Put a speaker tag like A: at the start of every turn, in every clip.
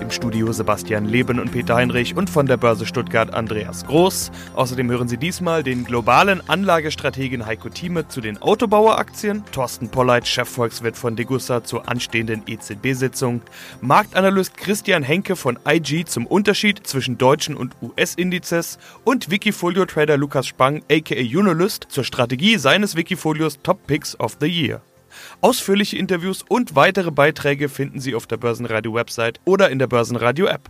A: Im Studio Sebastian Leben und Peter Heinrich und von der Börse Stuttgart Andreas Groß. Außerdem hören Sie diesmal den globalen Anlagestrategen Heiko Thieme zu den Autobaueraktien, Thorsten Polleit, Chefvolkswirt von Degussa zur anstehenden EZB-Sitzung, Marktanalyst Christian Henke von IG zum Unterschied zwischen deutschen und US-Indizes und Wikifolio-Trader Lukas Spang aka Unilist zur Strategie seines Wikifolios Top Picks of the Year. Ausführliche Interviews und weitere Beiträge finden Sie auf der Börsenradio-Website oder in der Börsenradio-App.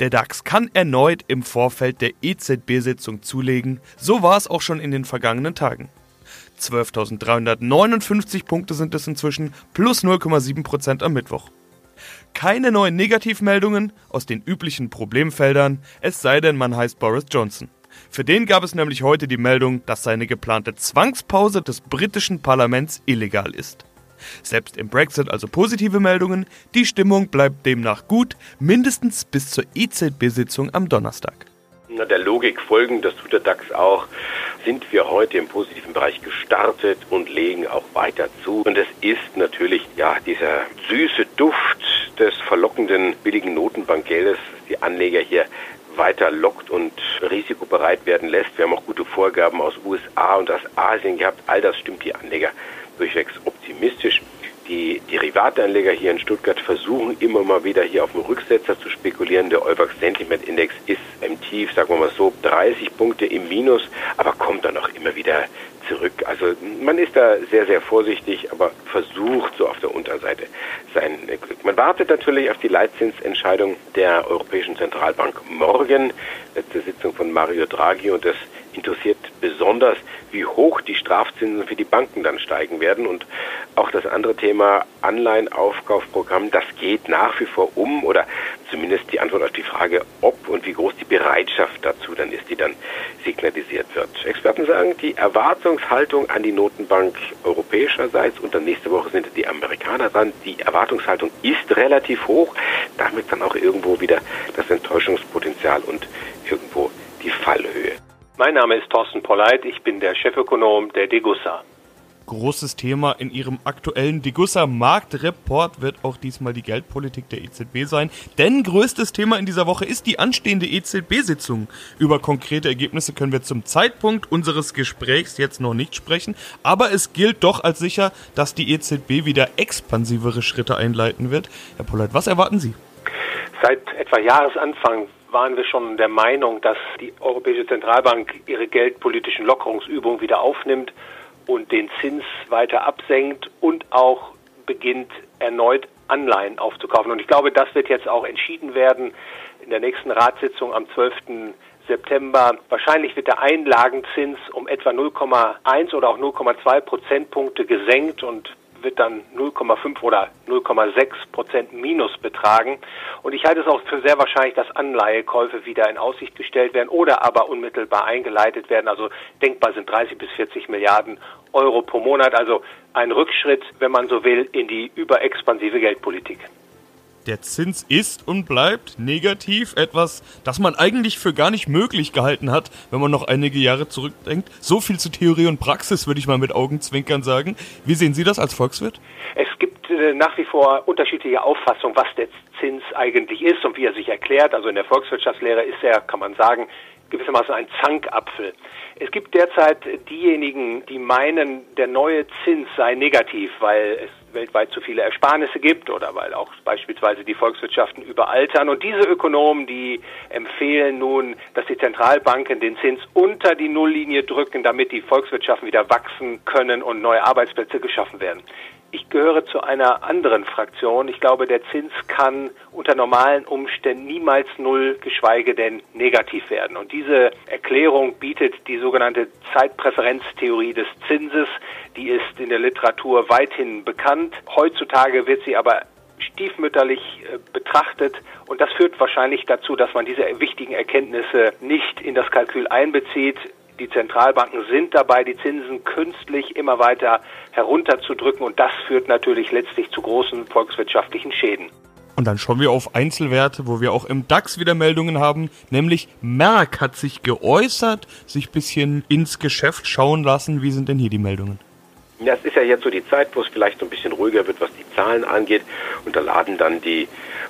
A: Der DAX kann erneut im Vorfeld der EZB-Sitzung zulegen, so war es auch schon in den vergangenen Tagen. 12.359 Punkte sind es inzwischen, plus 0,7% am Mittwoch. Keine neuen Negativmeldungen aus den üblichen Problemfeldern, es sei denn, man heißt Boris Johnson. Für den gab es nämlich heute die Meldung, dass seine geplante Zwangspause des britischen Parlaments illegal ist. Selbst im Brexit also positive Meldungen, die Stimmung bleibt demnach gut, mindestens bis zur EZB-Sitzung am Donnerstag.
B: Na, der Logik folgend, das tut der DAX auch, sind wir heute im positiven Bereich gestartet und legen auch weiter zu. Und es ist natürlich ja dieser süße Duft des verlockenden billigen Notenbankgeldes, die Anleger hier weiter lockt und risikobereit werden lässt. Wir haben auch gute Vorgaben aus USA und aus Asien gehabt. All das stimmt die Anleger durchwegs optimistisch. Die Derivatanleger hier in Stuttgart versuchen immer mal wieder hier auf den Rücksetzer zu spekulieren. Der Euwax Sentiment Index ist im Tief, sagen wir mal so, 30 Punkte im Minus, aber kommt dann auch immer wieder zurück. Also man ist da sehr, sehr vorsichtig, aber versucht so auf der Unterseite sein. Man wartet natürlich auf die Leitzinsentscheidung der Europäischen Zentralbank morgen, letzte Sitzung von Mario Draghi und das interessiert besonders, wie hoch die Strafzinsen für die Banken dann steigen werden. Und auch das andere Thema Anleihenaufkaufprogramm, das geht nach wie vor um oder zumindest die Antwort auf die Frage, ob und wie groß die Bereitschaft dazu dann ist, die dann signalisiert wird. Experten sagen, die Erwartungshaltung an die Notenbank europäischerseits und dann nächste Woche sind die Amerikaner dran. Die Erwartungshaltung ist relativ hoch, damit dann auch irgendwo wieder das Enttäuschungspotenzial und irgendwo die Fallhöhe.
C: Mein Name ist Thorsten Polleit, ich bin der Chefökonom der Degussa.
A: Großes Thema in Ihrem aktuellen Degussa Marktreport wird auch diesmal die Geldpolitik der EZB sein. Denn größtes Thema in dieser Woche ist die anstehende EZB-Sitzung. Über konkrete Ergebnisse können wir zum Zeitpunkt unseres Gesprächs jetzt noch nicht sprechen. Aber es gilt doch als sicher, dass die EZB wieder expansivere Schritte einleiten wird. Herr Polleit, was erwarten Sie?
C: Seit etwa Jahresanfang waren wir schon der Meinung, dass die Europäische Zentralbank ihre geldpolitischen Lockerungsübungen wieder aufnimmt und den Zins weiter absenkt und auch beginnt erneut Anleihen aufzukaufen. Und ich glaube, das wird jetzt auch entschieden werden in der nächsten Ratssitzung am 12. September. Wahrscheinlich wird der Einlagenzins um etwa 0,1 oder auch 0,2 Prozentpunkte gesenkt und wird dann 0,5 oder 0,6 Prozent Minus betragen. Und ich halte es auch für sehr wahrscheinlich, dass Anleihekäufe wieder in Aussicht gestellt werden oder aber unmittelbar eingeleitet werden. Also denkbar sind 30 bis 40 Milliarden Euro pro Monat. Also ein Rückschritt, wenn man so will, in die überexpansive Geldpolitik
A: der Zins ist und bleibt negativ, etwas, das man eigentlich für gar nicht möglich gehalten hat, wenn man noch einige Jahre zurückdenkt. So viel zu Theorie und Praxis, würde ich mal mit Augenzwinkern sagen. Wie sehen Sie das als Volkswirt?
C: Es gibt äh, nach wie vor unterschiedliche Auffassungen, was der Zins eigentlich ist und wie er sich erklärt. Also in der Volkswirtschaftslehre ist er, kann man sagen, gewissermaßen ein Zankapfel. Es gibt derzeit diejenigen, die meinen, der neue Zins sei negativ, weil es weltweit zu viele Ersparnisse gibt oder weil auch beispielsweise die Volkswirtschaften überaltern. Und diese Ökonomen, die empfehlen nun, dass die Zentralbanken den Zins unter die Nulllinie drücken, damit die Volkswirtschaften wieder wachsen können und neue Arbeitsplätze geschaffen werden. Ich gehöre zu einer anderen Fraktion. Ich glaube, der Zins kann unter normalen Umständen niemals null, geschweige denn negativ werden. Und diese Erklärung bietet die sogenannte Zeitpräferenztheorie des Zinses. Die ist in der Literatur weithin bekannt. Heutzutage wird sie aber stiefmütterlich äh, betrachtet und das führt wahrscheinlich dazu, dass man diese wichtigen Erkenntnisse nicht in das Kalkül einbezieht. Die Zentralbanken sind dabei, die Zinsen künstlich immer weiter herunterzudrücken und das führt natürlich letztlich zu großen volkswirtschaftlichen Schäden.
A: Und dann schauen wir auf Einzelwerte, wo wir auch im DAX wieder Meldungen haben, nämlich Merck hat sich geäußert, sich bisschen ins Geschäft schauen lassen. Wie sind denn hier die Meldungen?
B: Das ist ja jetzt so die Zeit, wo es vielleicht so ein bisschen ruhiger wird, was die Zahlen angeht. Und da laden dann die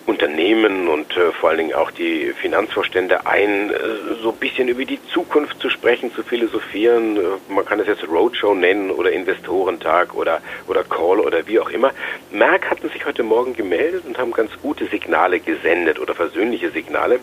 B: Unternehmen und äh, vor allen Dingen auch die Finanzvorstände ein, äh, so ein bisschen über die Zukunft zu sprechen, zu philosophieren. Äh, man kann es jetzt Roadshow nennen oder Investorentag oder, oder Call oder wie auch immer. Merck hatten sich heute Morgen gemeldet und haben ganz gute Signale gesendet oder versöhnliche Signale.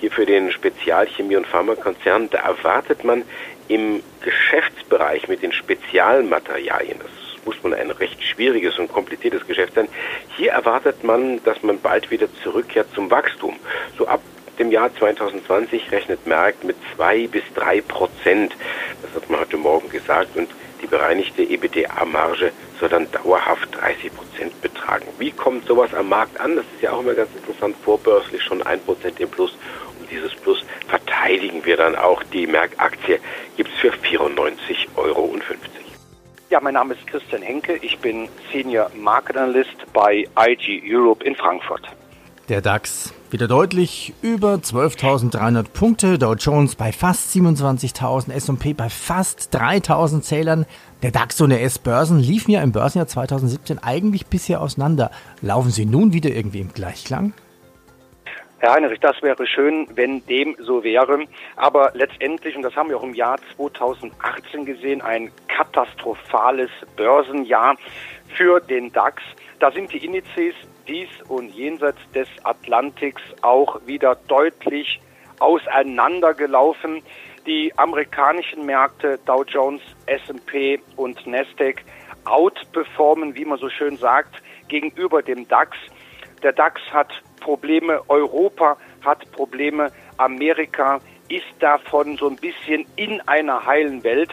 B: Hier für den Spezialchemie- und Pharmakonzern, da erwartet man im Geschäftsbereich mit den Spezialmaterialien, das muss man ein recht schwieriges und kompliziertes Geschäft sein, hier erwartet man, dass man bald wieder zurückkehrt zum Wachstum. So ab dem Jahr 2020 rechnet Merck mit zwei bis drei Prozent. Das hat man heute Morgen gesagt und die bereinigte EBITDA-Marge soll dann dauerhaft 30 Prozent betragen. Wie kommt sowas am Markt an? Das ist ja auch immer ganz interessant. Vorbörslich schon ein Prozent im Plus. Und dieses Plus verteidigen wir dann auch. Die Merck-Aktie gibt es für 94,50 Euro.
D: Ja, mein Name ist Christian Henke. Ich bin Senior Market Analyst bei IG Europe in Frankfurt.
E: Der DAX wieder deutlich über 12.300 Punkte, Dow Jones bei fast 27.000, S&P bei fast 3.000 Zählern. Der DAX und der S-Börsen liefen ja im Börsenjahr 2017 eigentlich bisher auseinander. Laufen sie nun wieder irgendwie im Gleichklang?
D: Herr Heinrich, das wäre schön, wenn dem so wäre. Aber letztendlich, und das haben wir auch im Jahr 2018 gesehen, ein katastrophales Börsenjahr für den DAX. Da sind die Indizes dies und jenseits des Atlantiks auch wieder deutlich auseinandergelaufen. Die amerikanischen Märkte Dow Jones, S&P und Nasdaq outperformen, wie man so schön sagt, gegenüber dem DAX. Der DAX hat Probleme, Europa hat Probleme, Amerika ist davon so ein bisschen in einer heilen Welt.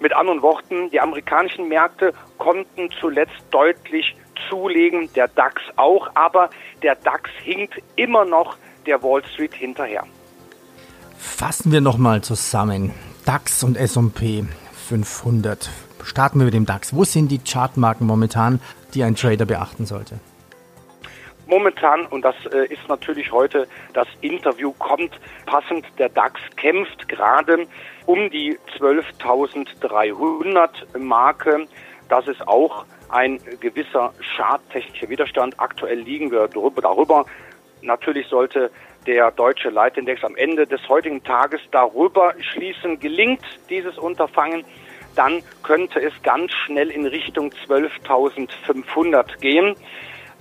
D: Mit anderen Worten, die amerikanischen Märkte konnten zuletzt deutlich zulegen, der DAX auch, aber der DAX hinkt immer noch der Wall Street hinterher.
E: Fassen wir nochmal zusammen. DAX und S&P 500. Starten wir mit dem DAX. Wo sind die Chartmarken momentan, die ein Trader beachten sollte?
D: Momentan, und das äh, ist natürlich heute, das Interview kommt passend, der DAX kämpft gerade um die 12.300 Marke. Das ist auch ein gewisser charttechnischer Widerstand. Aktuell liegen wir darüber. Natürlich sollte der deutsche Leitindex am Ende des heutigen Tages darüber schließen. Gelingt dieses Unterfangen, dann könnte es ganz schnell in Richtung 12.500 gehen.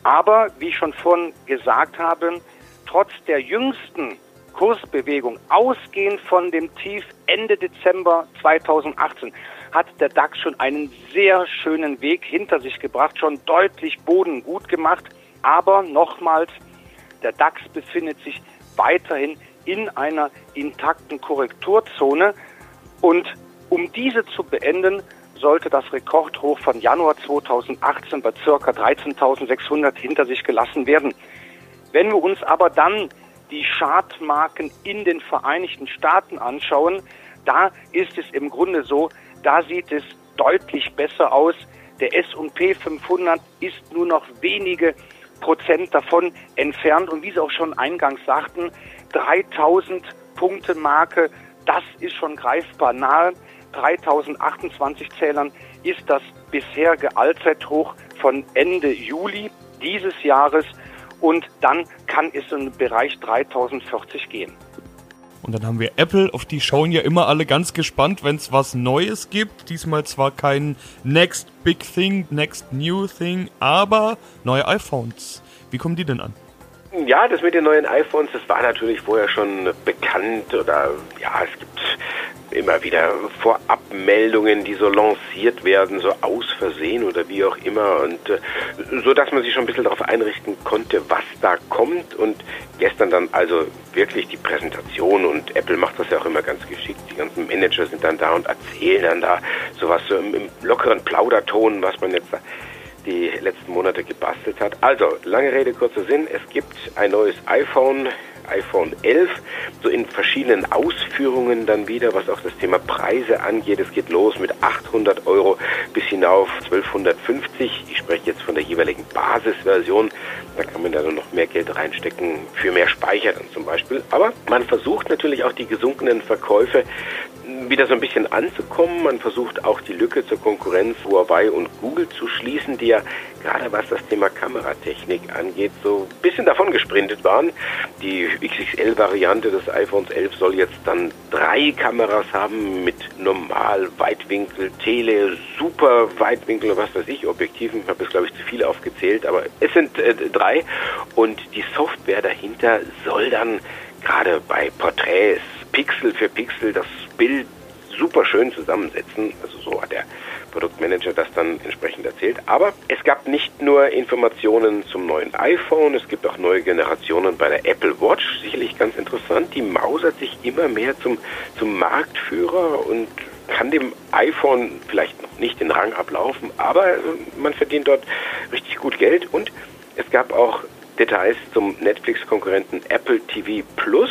D: Aber wie ich schon vorhin gesagt habe, trotz der jüngsten Kursbewegung, ausgehend von dem Tief Ende Dezember 2018, hat der DAX schon einen sehr schönen Weg hinter sich gebracht, schon deutlich Boden gut gemacht. Aber nochmals, der DAX befindet sich weiterhin in einer intakten Korrekturzone. Und um diese zu beenden, sollte das Rekordhoch von Januar 2018 bei ca. 13.600 hinter sich gelassen werden. Wenn wir uns aber dann die Chartmarken in den Vereinigten Staaten anschauen, da ist es im Grunde so, da sieht es deutlich besser aus. Der S&P 500 ist nur noch wenige Prozent davon entfernt und wie Sie auch schon eingangs sagten, 3000 Punkte Marke, das ist schon greifbar nahe. 3028 Zählern ist das bisherige Allzeithoch von Ende Juli dieses Jahres und dann kann es in den Bereich 3040 gehen.
A: Und dann haben wir Apple, auf die schauen ja immer alle ganz gespannt, wenn es was Neues gibt. Diesmal zwar kein Next Big Thing, Next New Thing, aber neue iPhones. Wie kommen die denn an?
B: Ja, das mit den neuen iPhones, das war natürlich vorher schon bekannt oder ja, es gibt immer wieder Vorabmeldungen, die so lanciert werden, so aus Versehen oder wie auch immer. Und äh, so, dass man sich schon ein bisschen darauf einrichten konnte, was da kommt. Und gestern dann also wirklich die Präsentation. Und Apple macht das ja auch immer ganz geschickt. Die ganzen Manager sind dann da und erzählen dann da sowas so im, im lockeren Plauderton, was man jetzt die letzten Monate gebastelt hat. Also, lange Rede, kurzer Sinn. Es gibt ein neues iPhone, iPhone 11, so in verschiedenen Ausführungen dann wieder, was auch das Thema Preise angeht. Es geht los mit 800 Euro bis hinauf 1250. Ich spreche jetzt von der jeweiligen Basisversion. Da kann man dann noch mehr Geld reinstecken für mehr Speicher dann zum Beispiel. Aber man versucht natürlich auch die gesunkenen Verkäufe wieder so ein bisschen anzukommen. Man versucht auch die Lücke zur Konkurrenz Huawei und Google zu schließen, die ja gerade was das Thema Kameratechnik angeht, so ein bisschen davon gesprintet waren. Die XXL-Variante des iPhones 11 soll jetzt dann drei Kameras haben mit Normal, Weitwinkel, Tele, Super Weitwinkel, was weiß ich, Objektiven. Ich habe jetzt glaube ich zu viel aufgezählt, aber es sind äh, drei und die Software dahinter soll dann gerade bei Porträts Pixel für Pixel das Bild super schön zusammensetzen. Also so hat der Produktmanager das dann entsprechend erzählt. Aber es gab nicht nur Informationen zum neuen iPhone, es gibt auch neue Generationen bei der Apple Watch. Sicherlich ganz interessant. Die mausert sich immer mehr zum, zum Marktführer und kann dem iPhone vielleicht noch nicht den Rang ablaufen, aber man verdient dort richtig gut Geld und es gab auch Details zum Netflix-Konkurrenten Apple TV Plus.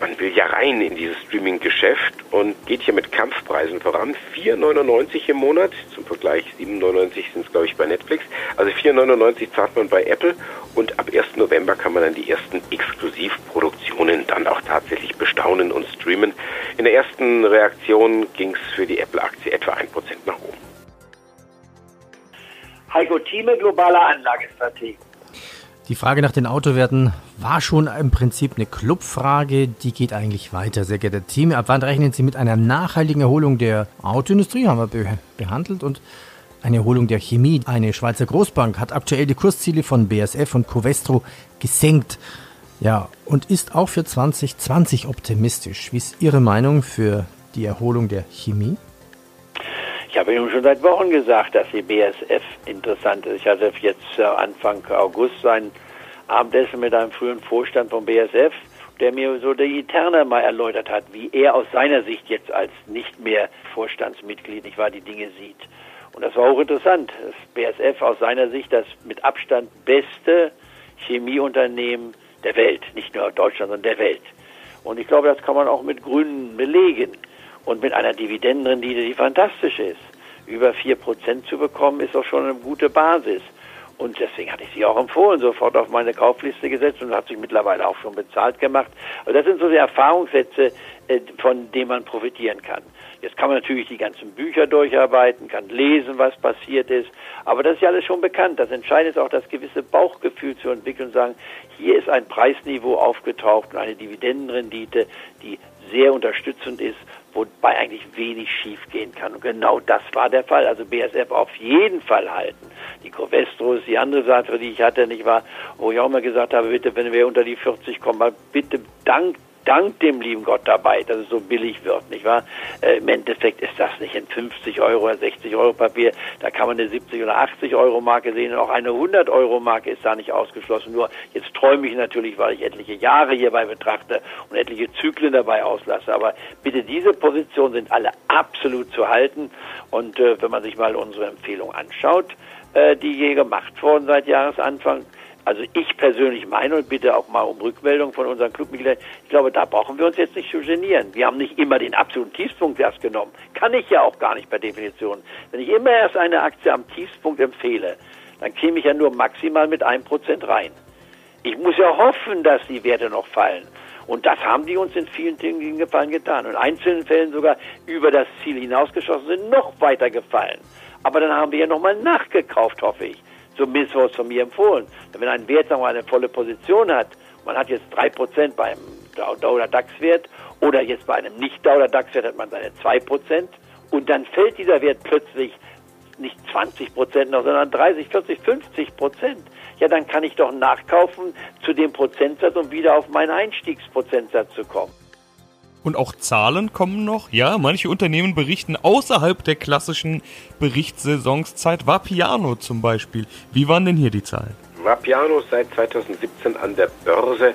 B: Man will ja rein in dieses Streaming-Geschäft und geht hier mit Kampfpreisen voran. 4,99 im Monat, zum Vergleich 7,99 sind es glaube ich bei Netflix. Also 4,99 zahlt man bei Apple und ab 1. November kann man dann die ersten Exklusivproduktionen dann auch tatsächlich bestaunen und streamen. In der ersten Reaktion ging es für die Apple-Aktie etwa 1% nach oben.
F: Heiko Thieme, globaler Anlagestrategie.
E: Die Frage nach den Autowerten war schon im Prinzip eine Clubfrage. Die geht eigentlich weiter, sehr geehrter Team. Ab wann rechnen Sie mit einer nachhaltigen Erholung der Autoindustrie? Haben wir be behandelt und eine Erholung der Chemie. Eine Schweizer Großbank hat aktuell die Kursziele von BSF und Covestro gesenkt. Ja, und ist auch für 2020 optimistisch. Wie ist Ihre Meinung für die Erholung der Chemie?
F: Ich habe Ihnen schon seit Wochen gesagt, dass die BSF interessant ist. Ich hatte jetzt äh, Anfang August sein Abendessen mit einem frühen Vorstand vom BSF, der mir so die Interne mal erläutert hat, wie er aus seiner Sicht jetzt als nicht mehr Vorstandsmitglied, nicht wahr, die Dinge sieht. Und das war auch interessant. Das BSF aus seiner Sicht das mit Abstand beste Chemieunternehmen der Welt, nicht nur Deutschland, sondern der Welt. Und ich glaube, das kann man auch mit Gründen belegen und mit einer Dividendenrendite, die fantastisch ist. Über vier Prozent zu bekommen, ist auch schon eine gute Basis. Und deswegen hatte ich sie auch empfohlen, sofort auf meine Kaufliste gesetzt und hat sich mittlerweile auch schon bezahlt gemacht. Also das sind so die Erfahrungssätze, äh, von denen man profitieren kann. Jetzt kann man natürlich die ganzen Bücher durcharbeiten, kann lesen, was passiert ist, aber das ist ja alles schon bekannt. Das Entscheidende ist auch das gewisse Bauchgefühl zu entwickeln und sagen, hier ist ein Preisniveau aufgetaucht und eine Dividendenrendite, die sehr unterstützend ist, wobei eigentlich wenig schief gehen kann. Und genau das war der Fall. Also BSF auf jeden Fall halten. Die Covestro ist die andere Sache, die ich hatte, nicht wahr? Wo ich auch mal gesagt habe, bitte, wenn wir unter die 40 kommen, bitte dank dank dem lieben Gott dabei, dass es so billig wird, nicht wahr? Äh, Im Endeffekt ist das nicht ein 50 Euro oder 60 Euro Papier, da kann man eine 70 oder 80 Euro Marke sehen und auch eine 100 Euro Marke ist da nicht ausgeschlossen. Nur jetzt träume ich natürlich, weil ich etliche Jahre hierbei betrachte und etliche Zyklen dabei auslasse. Aber bitte, diese Positionen sind alle absolut zu halten und äh, wenn man sich mal unsere Empfehlung anschaut, äh, die hier gemacht wurden seit Jahresanfang, also ich persönlich meine und bitte auch mal um Rückmeldung von unseren Clubmitgliedern, ich glaube, da brauchen wir uns jetzt nicht zu genieren. Wir haben nicht immer den absoluten Tiefspunkt erst genommen. Kann ich ja auch gar nicht per Definition. Wenn ich immer erst eine Aktie am Tiefspunkt empfehle, dann käme ich ja nur maximal mit einem Prozent rein. Ich muss ja hoffen, dass die Werte noch fallen. Und das haben die uns in vielen Dingen gefallen getan. Und in einzelnen Fällen sogar über das Ziel hinausgeschossen sind, noch weiter gefallen. Aber dann haben wir ja nochmal nachgekauft, hoffe ich. Zumindest wurde es von mir empfohlen. Wenn ein Wert wir, eine volle Position hat, man hat jetzt drei Prozent beim Dow oder DAX-Wert oder jetzt bei einem Nicht-Dow oder DAX-Wert hat man seine zwei Prozent und dann fällt dieser Wert plötzlich nicht 20 Prozent noch, sondern 30, 40, 50 Prozent. Ja, dann kann ich doch nachkaufen zu dem Prozentsatz, um wieder auf meinen Einstiegsprozentsatz zu kommen.
A: Und auch Zahlen kommen noch. Ja, manche Unternehmen berichten außerhalb der klassischen Berichtssaisonszeit. Vapiano zum Beispiel. Wie waren denn hier die Zahlen?
B: Vapiano seit 2017 an der Börse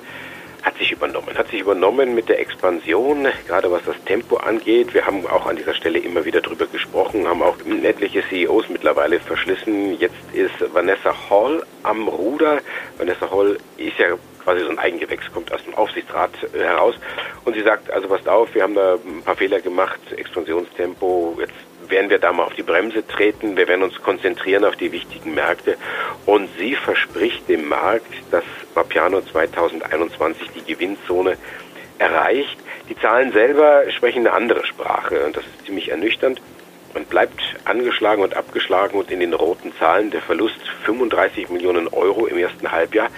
B: hat sich übernommen. Hat sich übernommen mit der Expansion, gerade was das Tempo angeht. Wir haben auch an dieser Stelle immer wieder drüber gesprochen, haben auch etliche CEOs mittlerweile verschlissen. Jetzt ist Vanessa Hall am Ruder. Vanessa Hall ist ja quasi so ein Eigengewächs, kommt aus dem Aufsichtsrat äh, heraus und sie sagt, also passt auf, wir haben da ein paar Fehler gemacht, Expansionstempo, jetzt werden wir da mal auf die Bremse treten, wir werden uns konzentrieren auf die wichtigen Märkte und sie verspricht dem Markt, dass Vapiano 2021 die Gewinnzone erreicht. Die Zahlen selber sprechen eine andere Sprache und das ist ziemlich ernüchternd. Man bleibt angeschlagen und abgeschlagen und in den roten Zahlen. Der Verlust 35 Millionen Euro im ersten Halbjahr.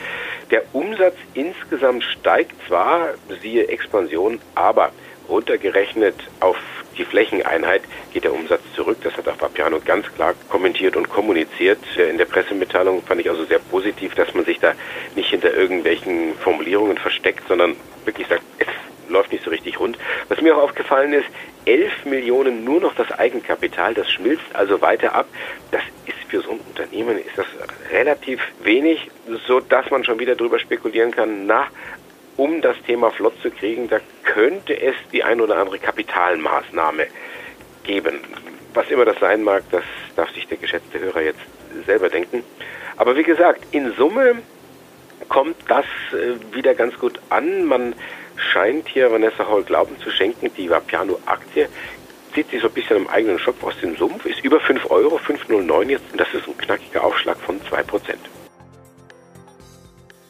B: Der Umsatz insgesamt steigt zwar, siehe Expansion, aber runtergerechnet auf die Flächeneinheit geht der Umsatz zurück. Das hat auch Papiano ganz klar kommentiert und kommuniziert. In der Pressemitteilung fand ich also sehr positiv, dass man sich da nicht hinter irgendwelchen Formulierungen versteckt, sondern wirklich sagt, es läuft nicht so richtig rund. Was mir auch aufgefallen ist, 11 Millionen nur noch das Eigenkapital, das schmilzt also weiter ab. Das ist für so ein Unternehmen ist das relativ wenig, so dass man schon wieder darüber spekulieren kann, na, um das Thema flott zu kriegen, da könnte es die ein oder andere Kapitalmaßnahme geben. Was immer das sein mag, das darf sich der geschätzte Hörer jetzt selber denken. Aber wie gesagt, in Summe kommt das äh, wieder ganz gut an. Man scheint hier Vanessa Hall Glauben zu schenken, die Vapiano-Aktie zieht sich so ein bisschen im eigenen Shop aus dem Sumpf, ist über 5 Euro, 5,09 jetzt und das ist ein knackiger Aufschlag von 2 Prozent.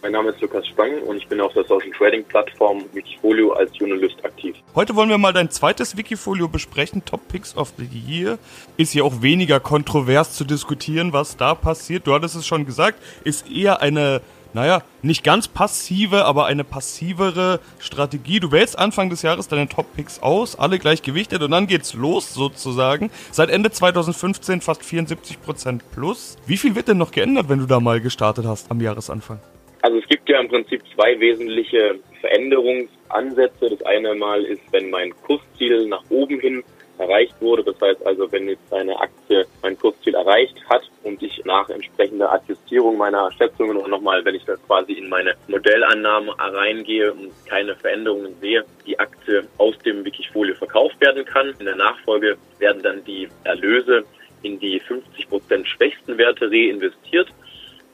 G: Mein Name ist Lukas Spang und ich bin auf der Social Trading Plattform Wikifolio als Journalist aktiv.
A: Heute wollen wir mal dein zweites Wikifolio besprechen, Top Picks of the Year. Ist ja auch weniger kontrovers zu diskutieren, was da passiert. Du hattest es schon gesagt, ist eher eine naja, nicht ganz passive, aber eine passivere Strategie. Du wählst Anfang des Jahres deine Top-Picks aus, alle gleich gewichtet und dann geht's los sozusagen. Seit Ende 2015 fast 74% plus. Wie viel wird denn noch geändert, wenn du da mal gestartet hast am Jahresanfang?
G: Also es gibt ja im Prinzip zwei wesentliche Veränderungsansätze. Das eine Mal ist, wenn mein Kursziel nach oben hin erreicht wurde. Das heißt also, wenn jetzt eine Aktie mein Kursziel erreicht hat und ich nach entsprechender Adjustierung meiner Schätzungen und nochmal, wenn ich das quasi in meine Modellannahmen reingehe und keine Veränderungen sehe, die Aktie aus dem Wikifolio verkauft werden kann. In der Nachfolge werden dann die Erlöse in die 50 Prozent schwächsten Werte reinvestiert.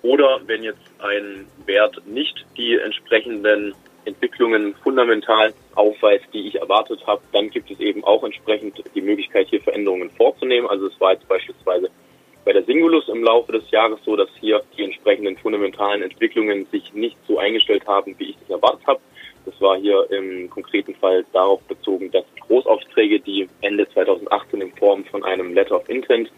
G: Oder wenn jetzt ein Wert nicht die entsprechenden Entwicklungen fundamental aufweist, die ich erwartet habe, dann gibt es eben auch entsprechend die Möglichkeit, hier Veränderungen vorzunehmen. Also es war jetzt beispielsweise bei der Singulus im Laufe des Jahres so, dass hier die entsprechenden fundamentalen Entwicklungen sich nicht so eingestellt haben, wie ich es erwartet habe. Das war hier im konkreten Fall darauf bezogen, dass Großaufträge, die Ende 2018 in Form von einem Letter of Intent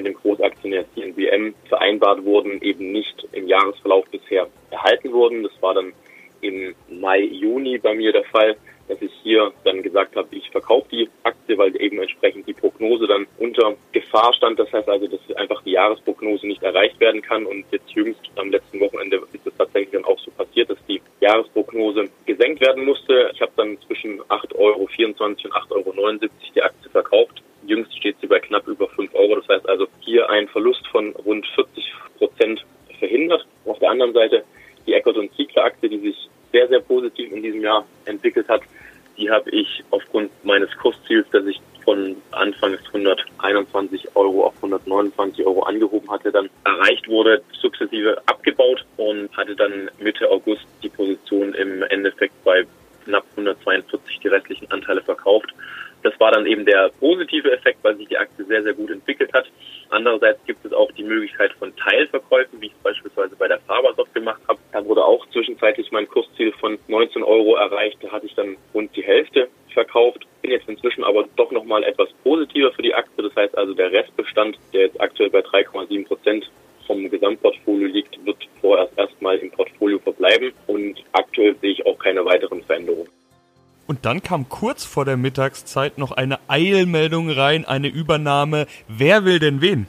G: mit dem Großaktionär CNBM vereinbart wurden, eben nicht im Jahresverlauf bisher erhalten wurden. Das war dann im Mai, Juni bei mir der Fall, dass ich hier dann gesagt habe, ich verkaufe die Aktie, weil eben entsprechend die Prognose dann unter Gefahr stand. Das heißt also, dass einfach die Jahresprognose nicht erreicht werden kann. Und jetzt jüngst am letzten Wochenende ist es tatsächlich dann auch so passiert, dass die Jahresprognose gesenkt werden musste. Ich habe dann zwischen 8,24 Euro und 8,79 Euro die Aktie verkauft. Jüngst steht sie bei knapp über 5 Euro. Das heißt also hier ein Verlust von rund 40 Prozent verhindert. Auf der anderen Seite die Eckert und Ziegler Aktie, die sich sehr, sehr positiv in diesem Jahr entwickelt hat, die habe ich aufgrund meines Kursziels, das ich von Anfangs 121 Euro auf 129 Euro angehoben hatte, dann erreicht wurde, sukzessive abgebaut und hatte dann Mitte August die Position im Endeffekt bei knapp 142 die restlichen Anteile verkauft. Das war dann eben der positive Effekt, weil sich die Aktie sehr, sehr gut entwickelt hat. Andererseits gibt es auch die Möglichkeit von Teilverkäufen, wie ich es beispielsweise bei der Fabersoft gemacht habe. Da wurde auch zwischenzeitlich mein Kursziel von 19 Euro erreicht. Da hatte ich dann rund die Hälfte verkauft. Bin jetzt inzwischen aber doch nochmal etwas positiver für die Aktie. Das heißt also, der Restbestand, der jetzt aktuell bei 3,7 Prozent vom Gesamtportfolio liegt, wird vorerst erstmal im Portfolio verbleiben. Und aktuell sehe ich auch keine weiteren Veränderungen.
A: Und dann kam kurz vor der Mittagszeit noch eine Eilmeldung rein, eine Übernahme. Wer will denn wen?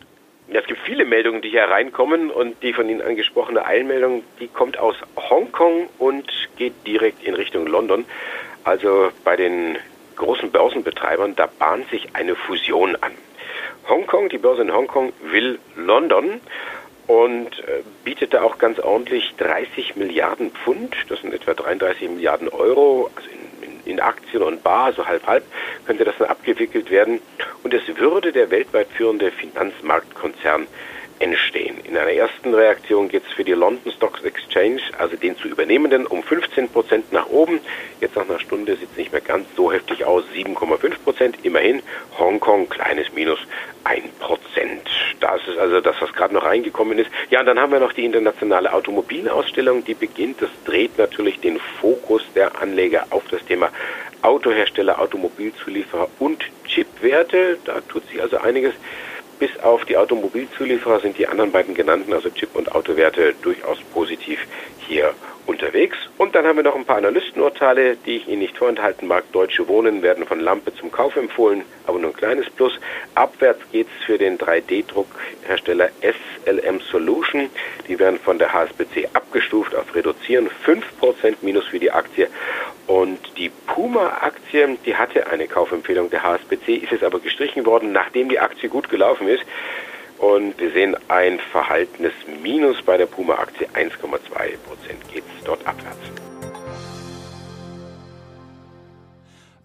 B: Es gibt viele Meldungen, die hier reinkommen und die von Ihnen angesprochene Eilmeldung, die kommt aus Hongkong und geht direkt in Richtung London. Also bei den großen Börsenbetreibern, da bahnt sich eine Fusion an. Hongkong, die Börse in Hongkong will London und äh, bietet da auch ganz ordentlich 30 Milliarden Pfund, das sind etwa 33 Milliarden Euro, also in, in, Aktien und Bar, so halb halb, könnte das dann abgewickelt werden. Und es würde der weltweit führende Finanzmarktkonzern entstehen. In einer ersten Reaktion geht es für die London Stock Exchange, also den zu übernehmenden, um 15 Prozent nach oben. Jetzt nach einer Stunde sieht es nicht mehr ganz so heftig aus, 7,5 Prozent. Immerhin Hongkong kleines Minus 1 Prozent. Das ist also das, was gerade noch reingekommen ist. Ja, und dann haben wir noch die internationale Automobilausstellung, die beginnt. Das dreht natürlich den Fokus der Anleger auf das Thema Autohersteller, Automobilzulieferer und Chipwerte. Da tut sich also einiges. Bis auf die Automobilzulieferer sind die anderen beiden genannten, also Chip- und Autowerte, durchaus positiv hier dann haben wir noch ein paar Analystenurteile, die ich Ihnen nicht vorenthalten mag. Deutsche Wohnen werden von Lampe zum Kauf empfohlen, aber nur ein kleines Plus. Abwärts geht es für den 3D-Druckhersteller SLM Solution. Die werden von der HSBC abgestuft auf Reduzieren. 5% Minus für die Aktie. Und die Puma-Aktie, die hatte eine Kaufempfehlung der HSBC, ist jetzt aber gestrichen worden, nachdem die Aktie gut gelaufen ist. Und wir sehen ein verhaltenes Minus bei der Puma-Aktie. 1,2 Prozent geht es dort abwärts.